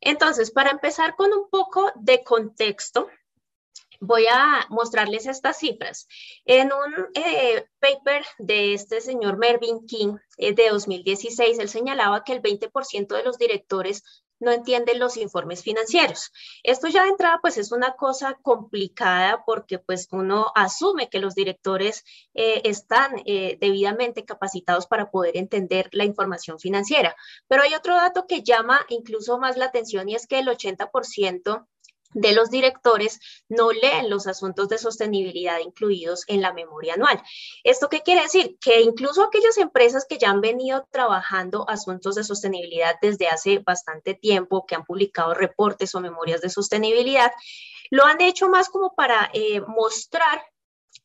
Entonces, para empezar con un poco de contexto, voy a mostrarles estas cifras. En un eh, paper de este señor Mervyn King eh, de 2016, él señalaba que el 20% de los directores no entienden los informes financieros. Esto ya de entrada pues es una cosa complicada porque pues uno asume que los directores eh, están debidamente capacitados para poder entender la información financiera. Pero hay otro dato que llama incluso más la atención y es que el 80% de los directores no leen los asuntos de sostenibilidad incluidos en la memoria anual. ¿Esto qué quiere decir? Que incluso aquellas empresas que ya han venido trabajando asuntos de sostenibilidad desde hace bastante tiempo, que han publicado reportes o memorias de sostenibilidad, lo han hecho más como para eh, mostrar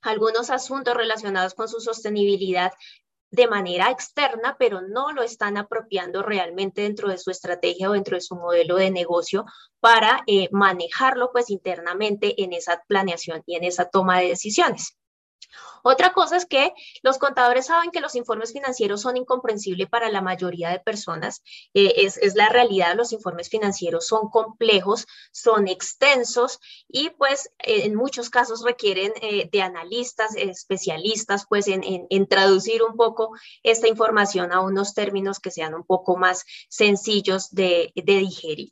algunos asuntos relacionados con su sostenibilidad de manera externa, pero no lo están apropiando realmente dentro de su estrategia o dentro de su modelo de negocio para eh, manejarlo pues internamente en esa planeación y en esa toma de decisiones. Otra cosa es que los contadores saben que los informes financieros son incomprensibles para la mayoría de personas. Eh, es, la realidad, los informes financieros son complejos, son extensos y pues en muchos casos requieren eh, de analistas, especialistas, pues en, traducir un poco esta información a unos términos que sean un poco más sencillos de digerir.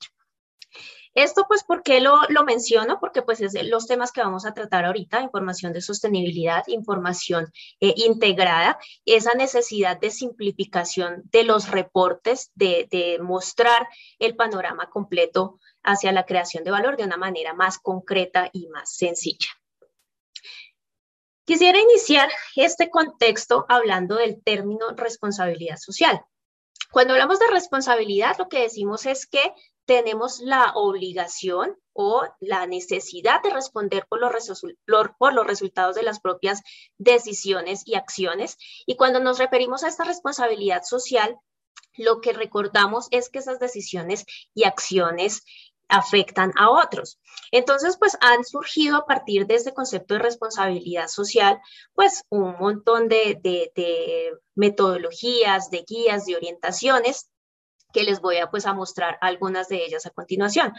Esto pues, ¿por qué lo, menciono? Porque pues es los temas que vamos a tratar ahorita, información de sostenibilidad, información eh, integrada, esa necesidad de simplificación de los reportes, de, de mostrar el panorama completo hacia la creación de valor de una manera más concreta y más sencilla. Quisiera iniciar este contexto hablando del término responsabilidad social. Cuando hablamos de responsabilidad, lo que decimos es que tenemos la obligación o la necesidad de responder por los, resultados de las propias decisiones y acciones. Y cuando nos referimos a esta responsabilidad social, lo que recordamos es que esas decisiones y acciones afectan a otros. Entonces, pues han surgido a partir de este concepto de responsabilidad social, pues un montón de, de metodologías, de guías, de orientaciones que les voy a, pues, a mostrar algunas de ellas a continuación.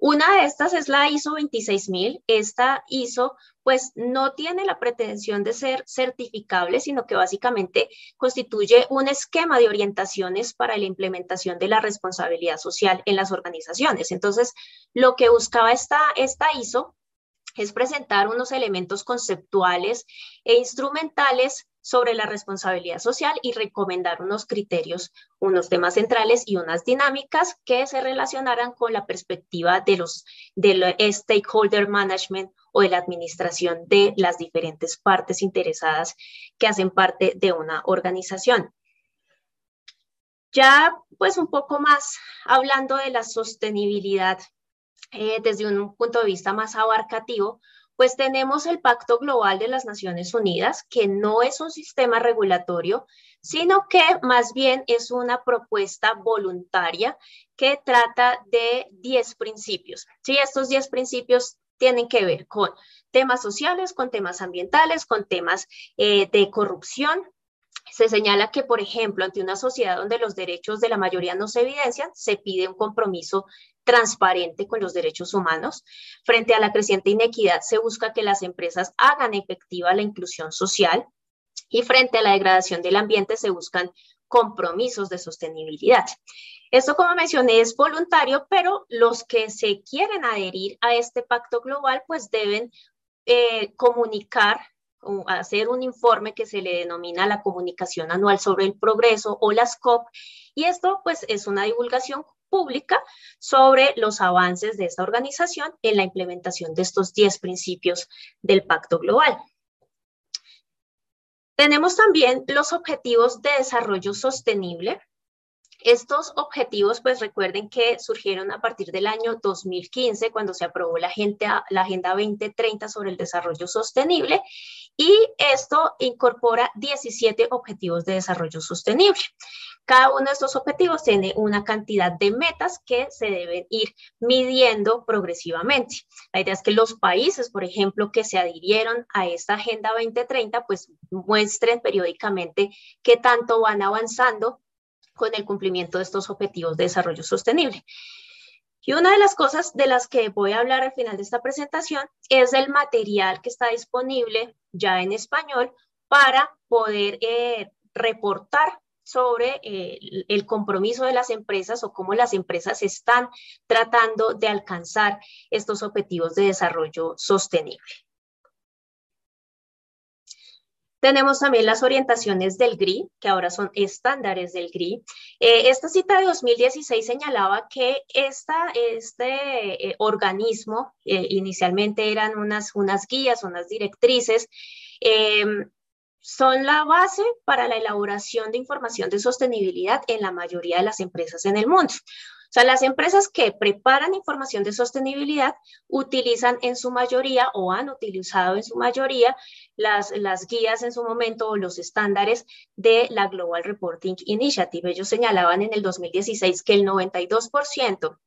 Una de estas es la ISO 26000. Esta ISO pues no tiene la pretensión de ser certificable, sino que básicamente constituye un esquema de orientaciones para la implementación de la responsabilidad social en las organizaciones. Entonces, lo que buscaba esta, esta ISO es presentar unos elementos conceptuales e instrumentales sobre la responsabilidad social y recomendar unos criterios, unos temas centrales y unas dinámicas que se relacionaran con la perspectiva de los del stakeholder management o de la administración de las diferentes partes interesadas que hacen parte de una organización. Ya pues un poco más hablando de la sostenibilidad eh, desde un punto de vista más abarcativo, pues tenemos el Pacto Global de las Naciones Unidas, que no es un sistema regulatorio, sino que más bien es una propuesta voluntaria que trata de 10 principios. Sí, estos 10 principios tienen que ver con temas sociales, con temas ambientales, con temas eh, de corrupción, se señala que, por ejemplo, ante una sociedad donde los derechos de la mayoría no se evidencian, se pide un compromiso transparente con los derechos humanos. Frente a la creciente inequidad, se busca que las empresas hagan efectiva la inclusión social y frente a la degradación del ambiente se buscan compromisos de sostenibilidad. Esto, como mencioné, es voluntario, pero los que se quieren adherir a este pacto global, pues deben eh, comunicar hacer un informe que se le denomina la comunicación anual sobre el progreso o las COP. Y esto pues es una divulgación pública sobre los avances de esta organización en la implementación de estos 10 principios del Pacto Global. Tenemos también los objetivos de desarrollo sostenible, estos objetivos, pues recuerden que surgieron a partir del año 2015, cuando se aprobó la Agenda, la agenda 2030 sobre el desarrollo sostenible, y esto incorpora 17 objetivos de desarrollo sostenible. Cada uno de estos objetivos tiene una cantidad de metas que se deben ir midiendo progresivamente. La idea es que los países, por ejemplo, que se adhirieron a esta Agenda 2030, pues muestren periódicamente qué tanto van avanzando con el cumplimiento de estos objetivos de desarrollo sostenible. Y una de las cosas de las que voy a hablar al final de esta presentación es el material que está disponible ya en español para poder eh, reportar sobre eh, el compromiso de las empresas o cómo las empresas están tratando de alcanzar estos objetivos de desarrollo sostenible. Tenemos también las orientaciones del GRI, que ahora son estándares del GRI. Eh, esta cita de 2016 señalaba que esta, este eh, organismo, eh, inicialmente eran unas, unas guías, unas directrices, em, son la base para la elaboración de información de sostenibilidad en la mayoría de las empresas en el mundo. O sea, las empresas que preparan información de sostenibilidad utilizan en su mayoría o han utilizado en su mayoría las, las guías en su momento o los estándares de la Global Reporting Initiative. Ellos señalaban en el 2016 que el 92%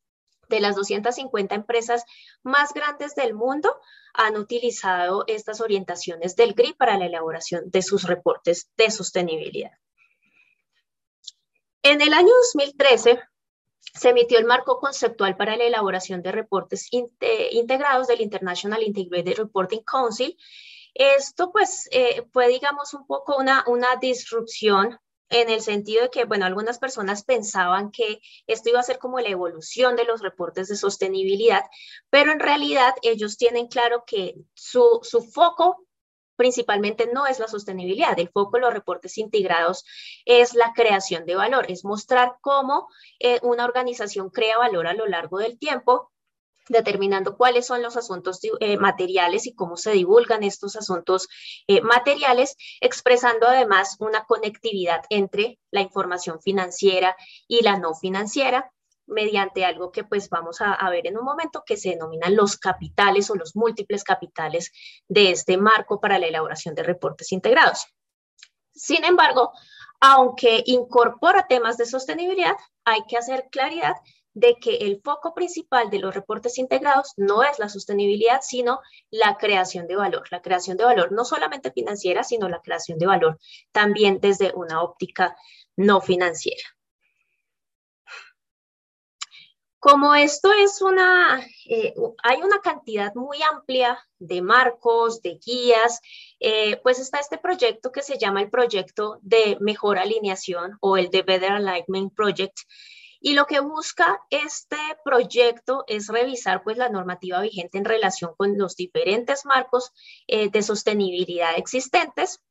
de las 250 empresas más grandes del mundo han utilizado estas orientaciones del GRI para la elaboración de sus reportes de sostenibilidad. En el año 2013, se emitió el marco conceptual para la elaboración de reportes integrados del International Integrated Reporting Council. Esto pues eh, fue digamos un poco una, una disrupción en el sentido de que, bueno, algunas personas pensaban que esto iba a ser como la evolución de los reportes de sostenibilidad, pero en realidad ellos tienen claro que su, su foco principalmente no es la sostenibilidad. El foco de los reportes integrados es la creación de valor, es mostrar cómo eh, una organización crea valor a lo largo del tiempo determinando cuáles son los asuntos eh, materiales y cómo se divulgan estos asuntos eh, materiales, expresando además una conectividad entre la información financiera y la no financiera, mediante algo que pues vamos a, ver en un momento que se denominan los capitales o los múltiples capitales de este marco para la elaboración de reportes integrados. Sin embargo, aunque incorpora temas de sostenibilidad, hay que hacer claridad de que el foco principal de los reportes integrados no es la sostenibilidad, sino la creación de valor. La creación de valor no solamente financiera, sino la creación de valor también desde una óptica no financiera. Como esto es una, eh, hay una cantidad muy amplia de marcos, de guías, eh, pues está este proyecto que se llama el proyecto de mejor alineación o el de Better Alignment Project. Y lo que busca este proyecto es revisar pues la normativa vigente en relación con los diferentes marcos eh, de sostenibilidad existentes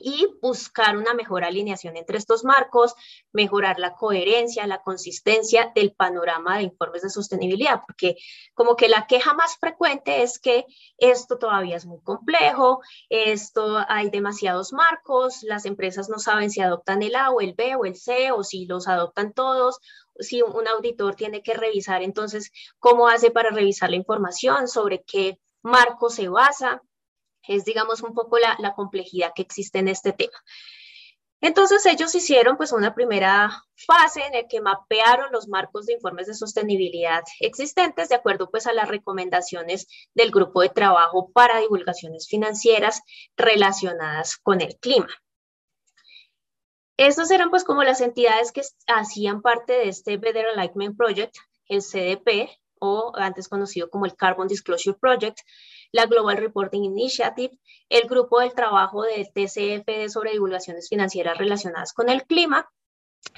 y buscar una mejor alineación entre estos marcos, mejorar la coherencia, la consistencia del panorama de informes de sostenibilidad, porque como que la queja más frecuente es que esto todavía es muy complejo, esto hay demasiados marcos, las empresas no saben si adoptan el A o el B o el C o si los adoptan todos, si un auditor tiene que revisar entonces cómo hace para revisar la información, sobre qué marco se basa es, digamos, un poco la, complejidad que existe en este tema. Entonces ellos hicieron pues una primera fase en la que mapearon los marcos de informes de sostenibilidad existentes de acuerdo pues a las recomendaciones del grupo de trabajo para divulgaciones financieras relacionadas con el clima. Estas eran pues como las entidades que hacían parte de este Better Alignment Project, el CDP o antes conocido como el Carbon Disclosure Project, la Global Reporting Initiative, el grupo del trabajo del TCFD sobre divulgaciones financieras relacionadas con el clima,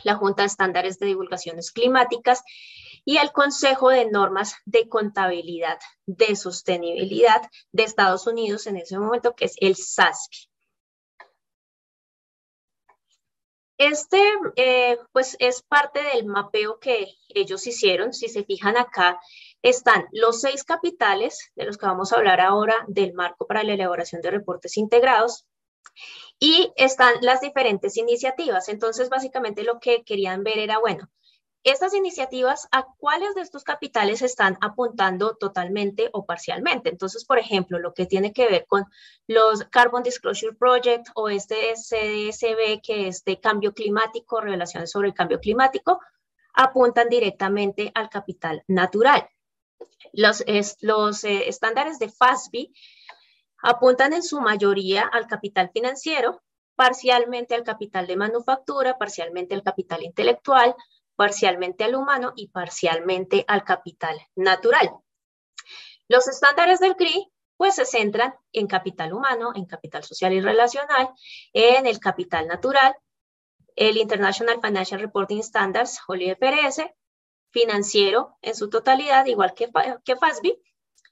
la Junta de Estándares de Divulgaciones Climáticas y el Consejo de Normas de Contabilidad de Sostenibilidad de Estados Unidos en ese momento, que es el SASB. Este, eh, pues, es parte del mapeo que ellos hicieron. Si se fijan acá, están los seis capitales, de los que vamos a hablar ahora, del marco para la elaboración de reportes integrados, y están las diferentes iniciativas. Entonces, básicamente lo que querían ver era, bueno, estas iniciativas, ¿a cuáles de estos capitales están apuntando totalmente o parcialmente? Entonces, por ejemplo, lo que tiene que ver con los Carbon Disclosure Project o este CDSB, que es de cambio climático, revelaciones sobre el cambio climático, apuntan directamente al capital natural. Los, los eh, estándares de FASB apuntan en su mayoría al capital financiero, parcialmente al capital de manufactura, parcialmente al capital intelectual, parcialmente al humano y parcialmente al capital natural. Los estándares del CRI pues se centran en capital humano, en capital social y relacional, en el capital natural, el International Financial Reporting Standards, o IFRS, financiero en su totalidad, igual que, que FASB,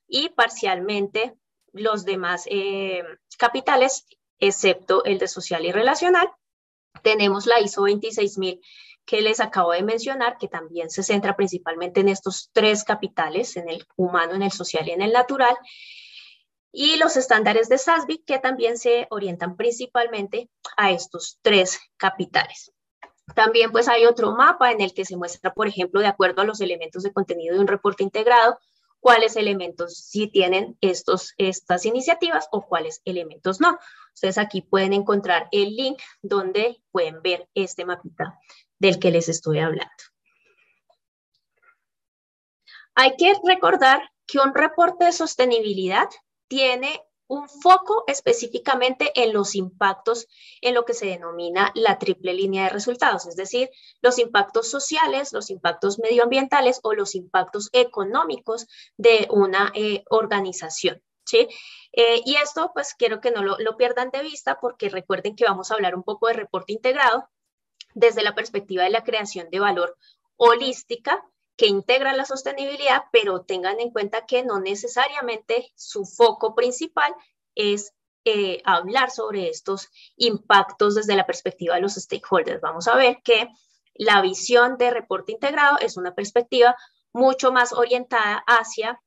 y parcialmente los demás eh, capitales, excepto el de social y relacional. Tenemos la ISO 26000 que les acabo de mencionar, que también se centra principalmente en estos tres capitales, en el humano, en el social y en el natural. Y los estándares de SASB, que también se orientan principalmente a estos tres capitales. También pues hay otro mapa en el que se muestra, por ejemplo, de acuerdo a los elementos de contenido de un reporte integrado, cuáles elementos sí tienen estos, estas iniciativas o cuáles elementos no. Ustedes aquí pueden encontrar el link donde pueden ver este mapita del que les estoy hablando. Hay que recordar que un reporte de sostenibilidad tiene un foco específicamente en los impactos en lo que se denomina la triple línea de resultados, es decir, los impactos sociales, los impactos medioambientales o los impactos económicos de una eh, organización. ¿sí? Eh, y esto, pues quiero que no lo, lo pierdan de vista porque recuerden que vamos a hablar un poco de reporte integrado desde la perspectiva de la creación de valor holística que integra la sostenibilidad, pero tengan en cuenta que no necesariamente su foco principal es eh, hablar sobre estos impactos desde la perspectiva de los stakeholders. Vamos a ver que la visión de reporte integrado es una perspectiva mucho más orientada hacia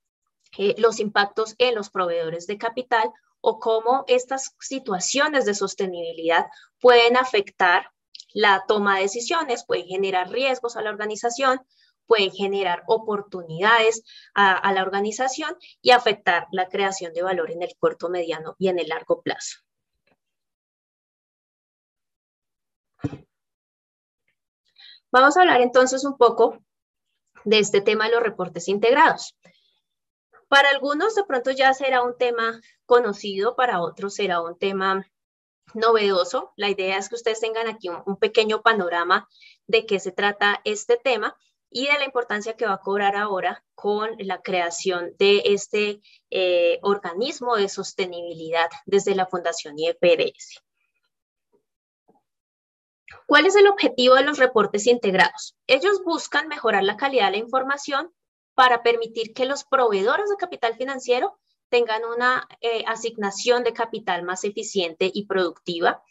eh, los impactos en los proveedores de capital o cómo estas situaciones de sostenibilidad pueden afectar la toma de decisiones, pueden generar riesgos a la organización, pueden generar oportunidades a, la organización y afectar la creación de valor en el corto, mediano y en el largo plazo. Vamos a hablar entonces un poco de este tema de los reportes integrados. Para algunos de pronto ya será un tema conocido, para otros será un tema novedoso. La idea es que ustedes tengan aquí un pequeño panorama de qué se trata este tema y de la importancia que va a cobrar ahora con la creación de este eh, organismo de sostenibilidad desde la Fundación IEPRS. ¿Cuál es el objetivo de los reportes integrados? Ellos buscan mejorar la calidad de la información para permitir que los proveedores de capital financiero tengan una eh, asignación de capital más eficiente y productiva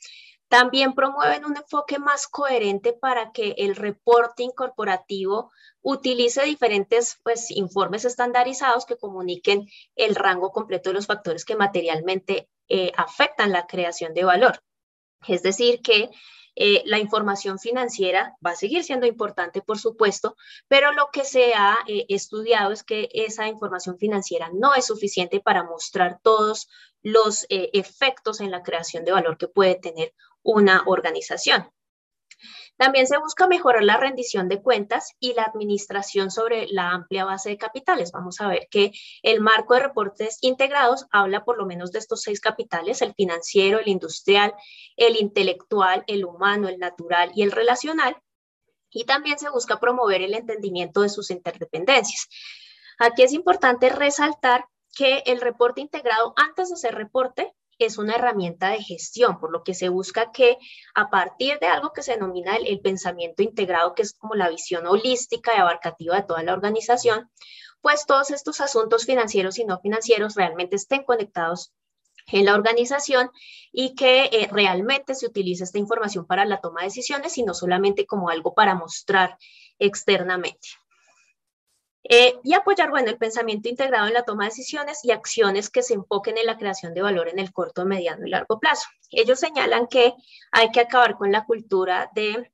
también promueven un enfoque más coherente para que el reporting corporativo utilice diferentes pues, informes estandarizados que comuniquen el rango completo de los factores que materialmente eh, afectan la creación de valor. Es decir, que eh, la información financiera va a seguir siendo importante, por supuesto, pero lo que se ha eh, estudiado es que esa información financiera no es suficiente para mostrar todos los efectos en la creación de valor que puede tener una organización. También se busca mejorar la rendición de cuentas y la administración sobre la amplia base de capitales. Vamos a ver que el marco de reportes integrados habla por lo menos de estos seis capitales, el financiero, el industrial, el intelectual, el humano, el natural y el relacional. Y también se busca promover el entendimiento de sus interdependencias. Aquí es importante resaltar que el reporte integrado antes de ser reporte es una herramienta de gestión, por lo que se busca que a partir de algo que se denomina el, pensamiento integrado, que es como la visión holística y abarcativa de toda la organización, pues todos estos asuntos financieros y no financieros realmente estén conectados en la organización y que eh, realmente se utilice esta información para la toma de decisiones y no solamente como algo para mostrar externamente. Eh, y apoyar, bueno, el pensamiento integrado en la toma de decisiones y acciones que se enfoquen en la creación de valor en el corto, mediano y largo plazo. Ellos señalan que hay que acabar con la cultura de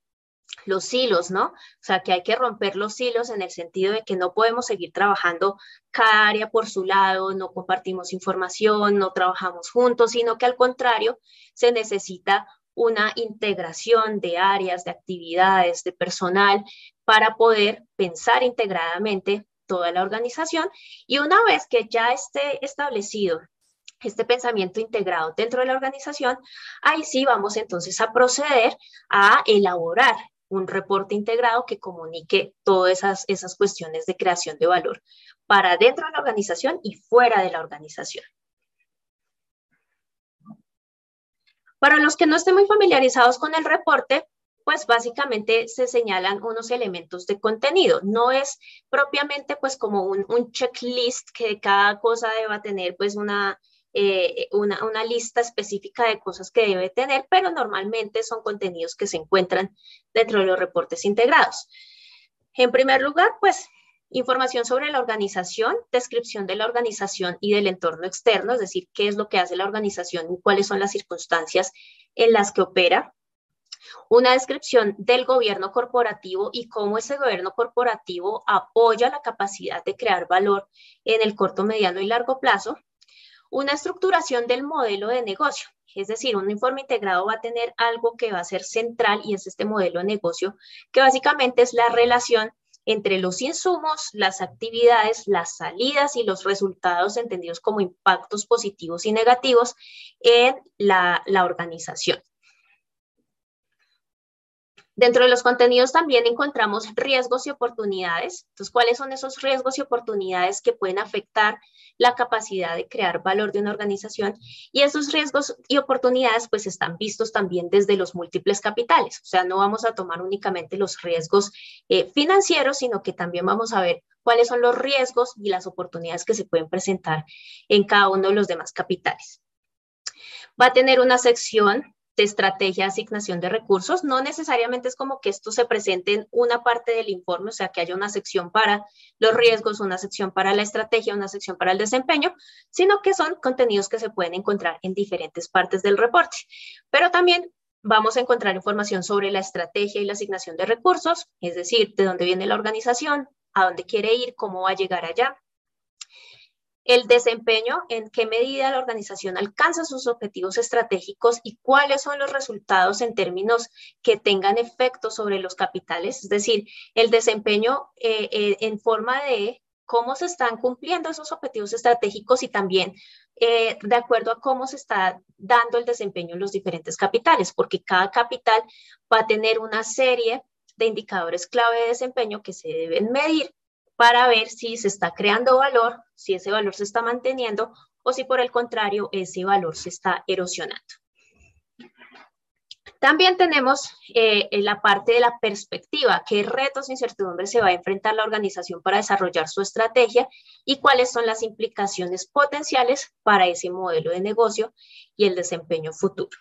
los hilos, ¿no? O sea, que hay que romper los hilos en el sentido de que no podemos seguir trabajando cada área por su lado, no compartimos información, no trabajamos juntos, sino que al contrario, se necesita una integración de áreas, de actividades, de personal para poder pensar integradamente toda la organización y una vez que ya esté establecido este pensamiento integrado dentro de la organización, ahí sí vamos entonces a proceder a elaborar un reporte integrado que comunique todas esas, esas cuestiones de creación de valor para dentro de la organización y fuera de la organización. Para los que no estén muy familiarizados con el reporte, pues básicamente se señalan unos elementos de contenido. No es propiamente pues como un, checklist que cada cosa deba tener pues una, eh, una, una, lista específica de cosas que debe tener, pero normalmente son contenidos que se encuentran dentro de los reportes integrados. En primer lugar, pues información sobre la organización, descripción de la organización y del entorno externo, es decir, qué es lo que hace la organización y cuáles son las circunstancias en las que opera. Una descripción del gobierno corporativo y cómo ese gobierno corporativo apoya la capacidad de crear valor en el corto, mediano y largo plazo. Una estructuración del modelo de negocio, es decir, un informe integrado va a tener algo que va a ser central y es este modelo de negocio, que básicamente es la relación entre los insumos, las actividades, las salidas y los resultados entendidos como impactos positivos y negativos en la, organización. Dentro de los contenidos también encontramos riesgos y oportunidades. Entonces, ¿cuáles son esos riesgos y oportunidades que pueden afectar la capacidad de crear valor de una organización? Y esos riesgos y oportunidades pues están vistos también desde los múltiples capitales. O sea, no vamos a tomar únicamente los riesgos eh, financieros, sino que también vamos a ver cuáles son los riesgos y las oportunidades que se pueden presentar en cada uno de los demás capitales. Va a tener una sección de estrategia asignación de recursos. No necesariamente es como que esto se presente en una parte del informe, o sea, que haya una sección para los riesgos, una sección para la estrategia, una sección para el desempeño, sino que son contenidos que se pueden encontrar en diferentes partes del reporte. Pero también vamos a encontrar información sobre la estrategia y la asignación de recursos, es decir, de dónde viene la organización, a dónde quiere ir, cómo va a llegar allá, el desempeño, en qué medida la organización alcanza sus objetivos estratégicos y cuáles son los resultados en términos que tengan efecto sobre los capitales, es decir, el desempeño eh, eh, en forma de cómo se están cumpliendo esos objetivos estratégicos y también eh, de acuerdo a cómo se está dando el desempeño en los diferentes capitales, porque cada capital va a tener una serie de indicadores clave de desempeño que se deben medir para ver si se está creando valor, si ese valor se está manteniendo o si por el contrario ese valor se está erosionando. También tenemos eh, la parte de la perspectiva, qué retos e incertidumbres se va a enfrentar la organización para desarrollar su estrategia y cuáles son las implicaciones potenciales para ese modelo de negocio y el desempeño futuro.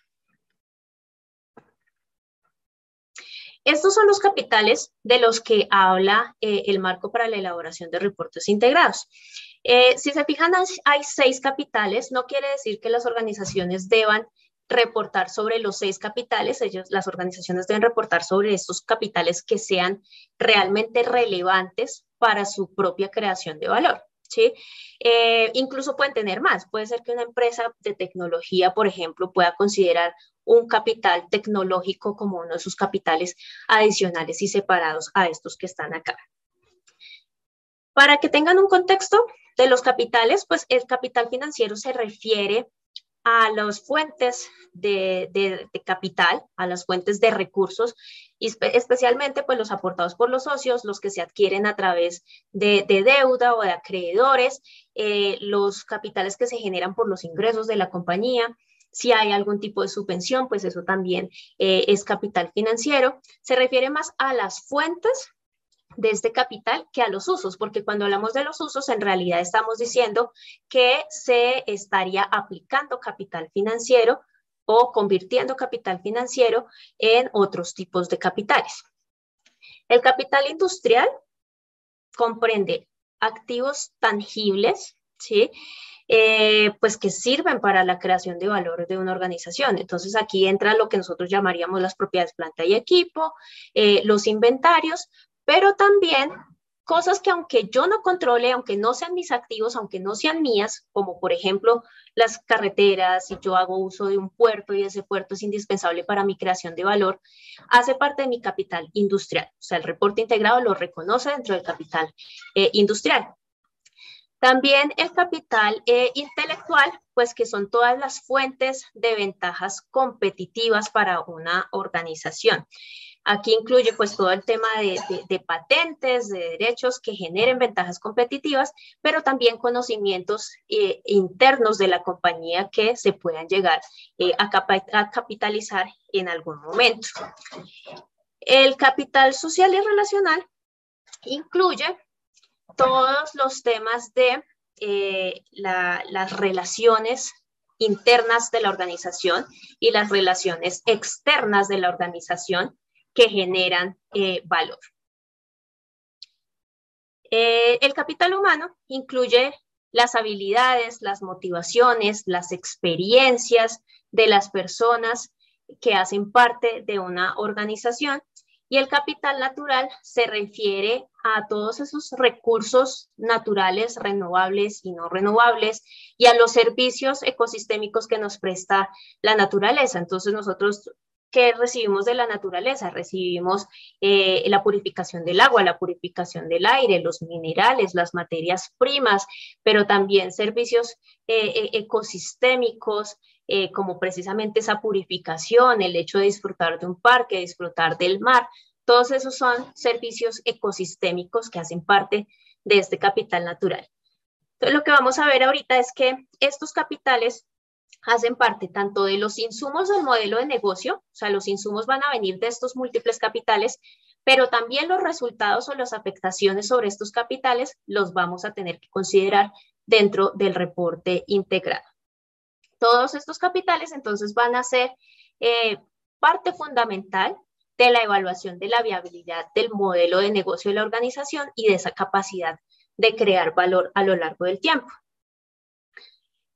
Estos son los capitales de los que habla eh, el marco para la elaboración de reportes integrados. Eh, si se fijan, hay seis capitales, no quiere decir que las organizaciones deban reportar sobre los seis capitales, ellos, las organizaciones deben reportar sobre estos capitales que sean realmente relevantes para su propia creación de valor. Eh, incluso pueden tener más. Puede ser que una empresa de tecnología, por ejemplo, pueda considerar un capital tecnológico como uno de sus capitales adicionales y separados a estos que están acá. Para que tengan un contexto de los capitales, pues el capital financiero se refiere a las fuentes de, capital, a las fuentes de recursos, y especialmente pues los aportados por los socios, los que se adquieren a través de, deuda o de acreedores, eh, los capitales que se generan por los ingresos de la compañía, si hay algún tipo de subvención, pues eso también eh, es capital financiero. Se refiere más a las fuentes de este capital que a los usos, porque cuando hablamos de los usos, en realidad estamos diciendo que se estaría aplicando capital financiero o convirtiendo capital financiero en otros tipos de capitales. El capital industrial comprende activos tangibles, ¿sí? Eh, pues que sirven para la creación de valor de una organización. Entonces aquí entra lo que nosotros llamaríamos las propiedades planta y equipo, eh, los inventarios, pero también cosas que aunque yo no controle, aunque no sean mis activos, aunque no sean mías, como por ejemplo las carreteras, si yo hago uso de un puerto y ese puerto es indispensable para mi creación de valor, hace parte de mi capital industrial. O sea, el reporte integrado lo reconoce dentro del capital eh, industrial. También el capital eh, intelectual, pues que son todas las fuentes de ventajas competitivas para una organización. Aquí incluye pues todo el tema de, patentes, de derechos que generen ventajas competitivas, pero también conocimientos eh, internos de la compañía que se puedan llegar eh, a capitalizar en algún momento. El capital social y relacional incluye todos los temas de eh, las relaciones internas de la organización y las relaciones externas de la organización que generan eh, valor. Eh, el capital humano incluye las habilidades, las motivaciones, las experiencias de las personas que hacen parte de una organización y el capital natural se refiere a todos esos recursos naturales, renovables y no renovables, y a los servicios ecosistémicos que nos presta la naturaleza. Entonces nosotros ¿qué recibimos de la naturaleza? Recibimos eh, la purificación del agua, la purificación del aire, los minerales, las materias primas, pero también servicios eh, eh, ecosistémicos, como precisamente esa purificación, el hecho de disfrutar de un parque, disfrutar del mar. Todos esos son servicios ecosistémicos que hacen parte de este capital natural. Entonces, lo que vamos a ver ahorita es que estos capitales hacen parte tanto de los insumos del modelo de negocio, o sea, los insumos van a venir de estos múltiples capitales, pero también los resultados o las afectaciones sobre estos capitales los vamos a tener que considerar dentro del reporte integrado. Todos estos capitales entonces van a ser eh, parte fundamental de la evaluación de la viabilidad del modelo de negocio de la organización y de esa capacidad de crear valor a lo largo del tiempo.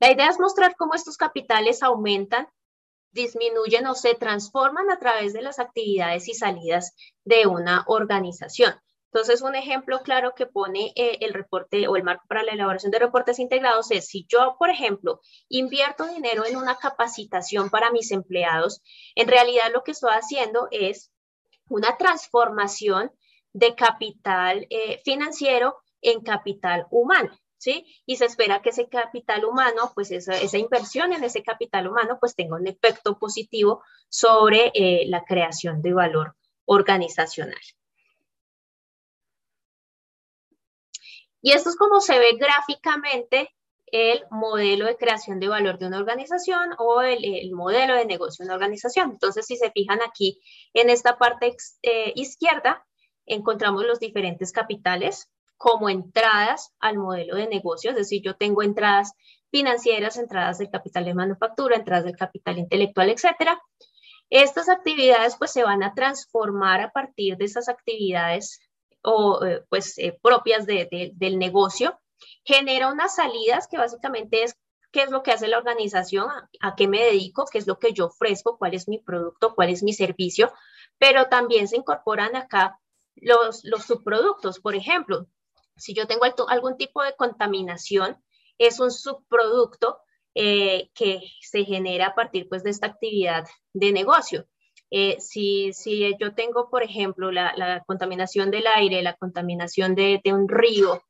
La idea es mostrar cómo estos capitales aumentan, disminuyen o se transforman a través de las actividades y salidas de una organización. Entonces, un ejemplo claro que pone eh, el reporte o el marco para la elaboración de reportes integrados es si yo, por ejemplo, invierto dinero en una capacitación para mis empleados, en realidad lo que estoy haciendo es una transformación de capital eh, financiero en capital humano. ¿Sí? Y se espera que ese capital humano, pues esa, inversión en ese capital humano, pues tenga un efecto positivo sobre eh, la creación de valor organizacional. Y esto es como se ve gráficamente el modelo de creación de valor de una organización o el, modelo de negocio de una organización. Entonces, si se fijan aquí en esta parte eh, izquierda, encontramos los diferentes capitales como entradas al modelo de negocio, es decir, yo tengo entradas financieras, entradas del capital de manufactura, entradas del capital intelectual, etcétera. Estas actividades pues se van a transformar a partir de esas actividades o eh, pues eh, propias del negocio, genera unas salidas que básicamente es qué es lo que hace la organización, a, qué me dedico, qué es lo que yo ofrezco, cuál es mi producto, cuál es mi servicio, pero también se incorporan acá los, los subproductos. Por ejemplo, si yo tengo algún tipo de contaminación, es un subproducto eh, que se genera a partir pues, de esta actividad de negocio. Eh, si, yo tengo, por ejemplo, la, contaminación del aire, la contaminación de, un río,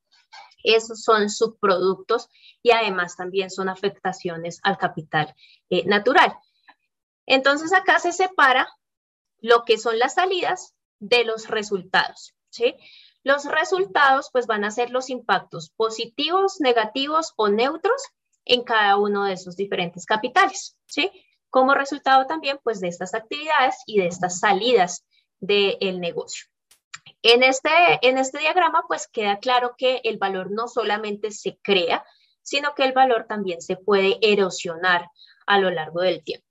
esos son subproductos y además también son afectaciones al capital eh, natural. Entonces acá se separa lo que son las salidas de los resultados. ¿sí? Los resultados pues van a ser los impactos positivos, negativos o neutros en cada uno de esos diferentes capitales. ¿sí? Como resultado también pues de estas actividades y de estas salidas del negocio. En este, en este diagrama pues queda claro que el valor no solamente se crea, sino que el valor también se puede erosionar a lo largo del tiempo.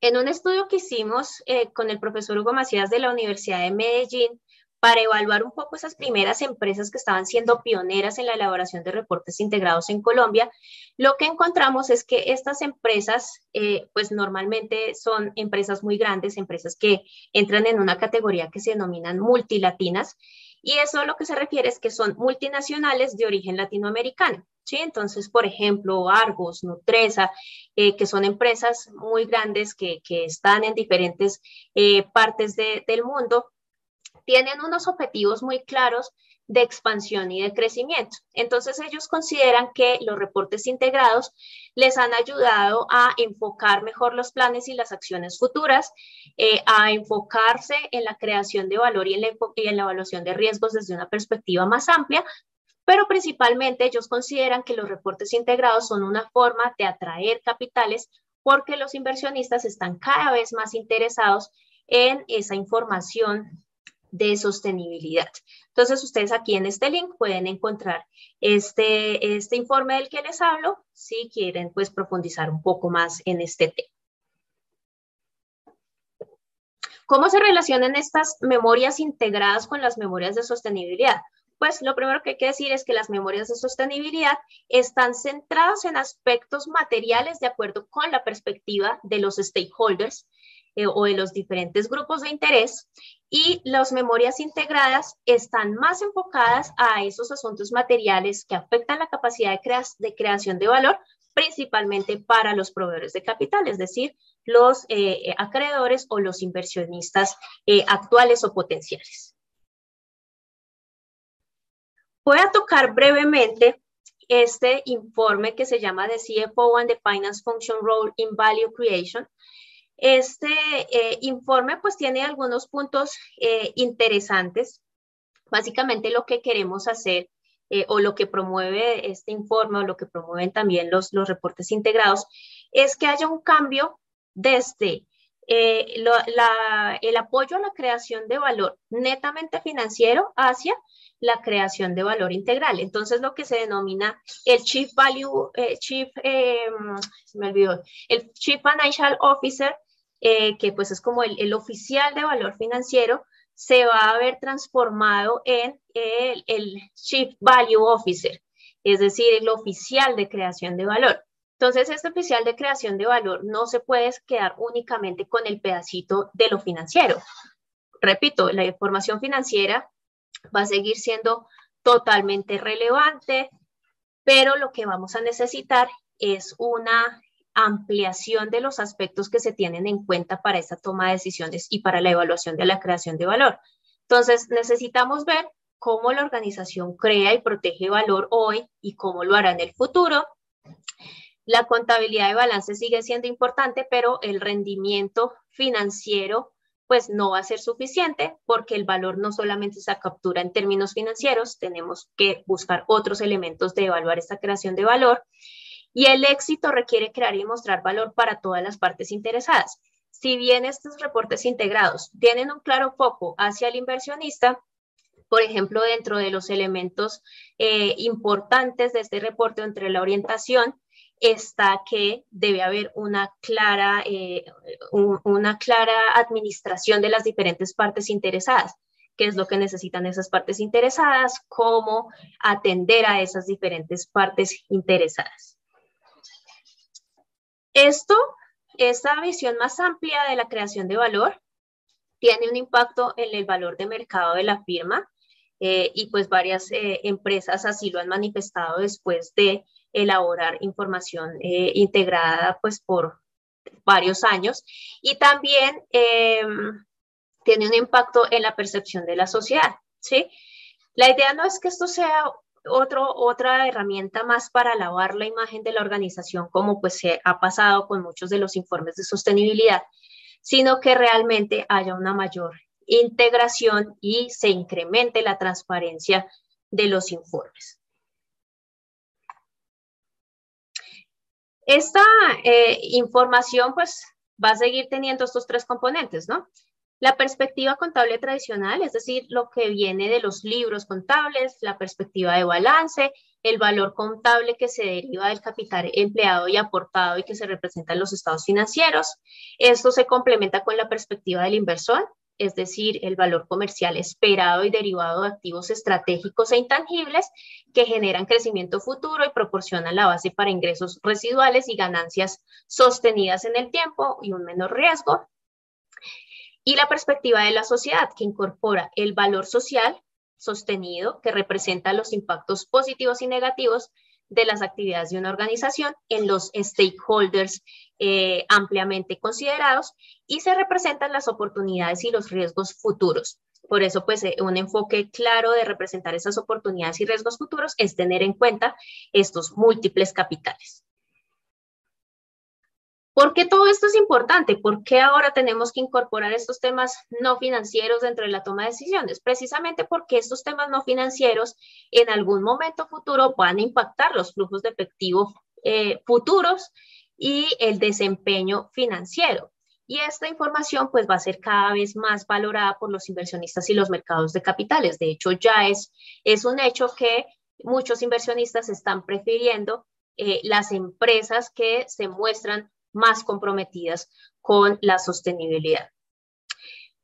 En un estudio que hicimos eh, con el profesor Hugo Macías de la Universidad de Medellín, para evaluar un poco esas primeras empresas que estaban siendo pioneras en la elaboración de reportes integrados en Colombia, lo que encontramos es que estas empresas, eh, pues normalmente son empresas muy grandes, empresas que entran en una categoría que se denominan multilatinas, y eso lo que se refiere es que son multinacionales de origen latinoamericano. ¿sí? Entonces, por ejemplo, Argos, Nutresa, eh, que son empresas muy grandes que, están en diferentes eh, partes del mundo, tienen unos objetivos muy claros de expansión y de crecimiento. Entonces ellos consideran que los reportes integrados les han ayudado a enfocar mejor los planes y las acciones futuras, eh, a enfocarse en la creación de valor y en la, y en la evaluación de riesgos desde una perspectiva más amplia, pero principalmente ellos consideran que los reportes integrados son una forma de atraer capitales porque los inversionistas están cada vez más interesados en esa información de sostenibilidad. Entonces, ustedes aquí en este link pueden encontrar este, este informe del que les hablo si quieren pues profundizar un poco más en este tema. ¿Cómo se relacionan estas memorias integradas con las memorias de sostenibilidad? Pues lo primero que hay que decir es que las memorias de sostenibilidad están centradas en aspectos materiales de acuerdo con la perspectiva de los stakeholders eh, o de los diferentes grupos de interés y las memorias integradas están más enfocadas a esos asuntos materiales que afectan la capacidad de, creación de valor, principalmente para los proveedores de capital, es decir, los eh, acreedores o los inversionistas eh, actuales o potenciales. Voy a tocar brevemente este informe que se llama The CFO and the Finance Function Role in Value Creation, este eh, informe pues tiene algunos puntos eh, interesantes. Básicamente lo que queremos hacer eh, o lo que promueve este informe o lo que promueven también los, los reportes integrados es que haya un cambio desde el apoyo a la creación de valor netamente financiero hacia la creación de valor integral. Entonces, lo que se denomina el Chief Value, Chief, se me olvidó, el Chief Financial Officer eh, que pues es como el, oficial de valor financiero, se va a ver transformado en el, el Chief Value Officer, es decir, el oficial de creación de valor. Entonces, este oficial de creación de valor no se puede quedar únicamente con el pedacito de lo financiero. Repito, la información financiera va a seguir siendo totalmente relevante, pero lo que vamos a necesitar es una ampliación de los aspectos que se tienen en cuenta para esta toma de decisiones y para la evaluación de la creación de valor. Entonces, necesitamos ver cómo la organización crea y protege valor hoy y cómo lo hará en el futuro. La contabilidad de balance sigue siendo importante, pero el rendimiento financiero pues no va a ser suficiente porque el valor no solamente se captura en términos financieros, tenemos que buscar otros elementos de evaluar esta creación de valor y el éxito requiere crear y mostrar valor para todas las partes interesadas. Si bien estos reportes integrados tienen un claro foco hacia el inversionista, por ejemplo, dentro de los elementos eh, importantes de este reporte entre la orientación, está que debe haber una clara, eh, una clara administración de las diferentes partes interesadas qué es lo que necesitan esas partes interesadas, cómo atender a esas diferentes partes interesadas. Esto, esta visión más amplia de la creación de valor, tiene un impacto en el valor de mercado de la firma eh, y pues varias eh, empresas así lo han manifestado después de elaborar información eh, integrada pues por varios años y también em, tiene un impacto en la percepción de la sociedad, ¿sí? La idea no es que esto sea otra herramienta más para lavar la imagen de la organización, como pues se ha pasado con muchos de los informes de sostenibilidad, sino que realmente haya una mayor integración y se incremente la transparencia de los informes. Esta eh, información pues va a seguir teniendo estos tres componentes, ¿no? La perspectiva contable tradicional, es decir, lo que viene de los libros contables, la perspectiva de balance, el valor contable que se deriva del capital empleado y aportado y que se representa en los estados financieros. Esto se complementa con la perspectiva del inversor, es decir, el valor comercial esperado y derivado de activos estratégicos e intangibles que generan crecimiento futuro y proporcionan la base para ingresos residuales y ganancias sostenidas en el tiempo y un menor riesgo y la perspectiva de la sociedad, que incorpora el valor social sostenido, que representa los impactos positivos y negativos de las actividades de una organización en los stakeholders eh, ampliamente considerados y se representan las oportunidades y los riesgos futuros. Por eso, pues, eh, un enfoque claro de representar esas oportunidades y riesgos futuros es tener en cuenta estos múltiples capitales. ¿Por qué todo esto es importante? ¿Por qué ahora tenemos que incorporar estos temas no financieros dentro de la toma de decisiones? Precisamente porque estos temas no financieros en algún momento futuro van a impactar los flujos de efectivo eh, futuros y el desempeño financiero. Y esta información pues va a ser cada vez más valorada por los inversionistas y los mercados de capitales. De hecho, ya es, es un hecho que muchos inversionistas están prefiriendo eh, las empresas que se muestran más comprometidas con la sostenibilidad.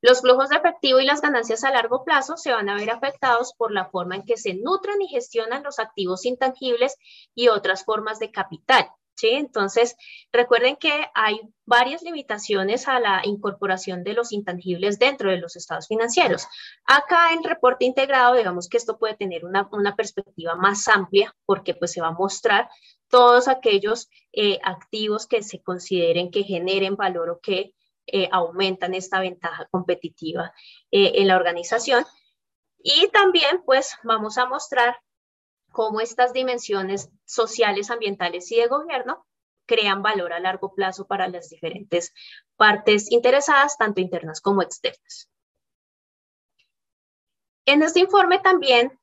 Los flujos de efectivo y las ganancias a largo plazo se van a ver afectados por la forma en que se nutren y gestionan los activos intangibles y otras formas de capital. ¿sí? Entonces, recuerden que hay varias limitaciones a la incorporación de los intangibles dentro de los estados financieros. Acá en reporte integrado, digamos que esto puede tener una, una perspectiva más amplia porque pues se va a mostrar todos aquellos eh, activos que se consideren que generen valor o que eh, aumentan esta ventaja competitiva eh, en la organización. Y también, pues, vamos a mostrar cómo estas dimensiones sociales, ambientales y de gobierno crean valor a largo plazo para las diferentes partes interesadas, tanto internas como externas. En este informe también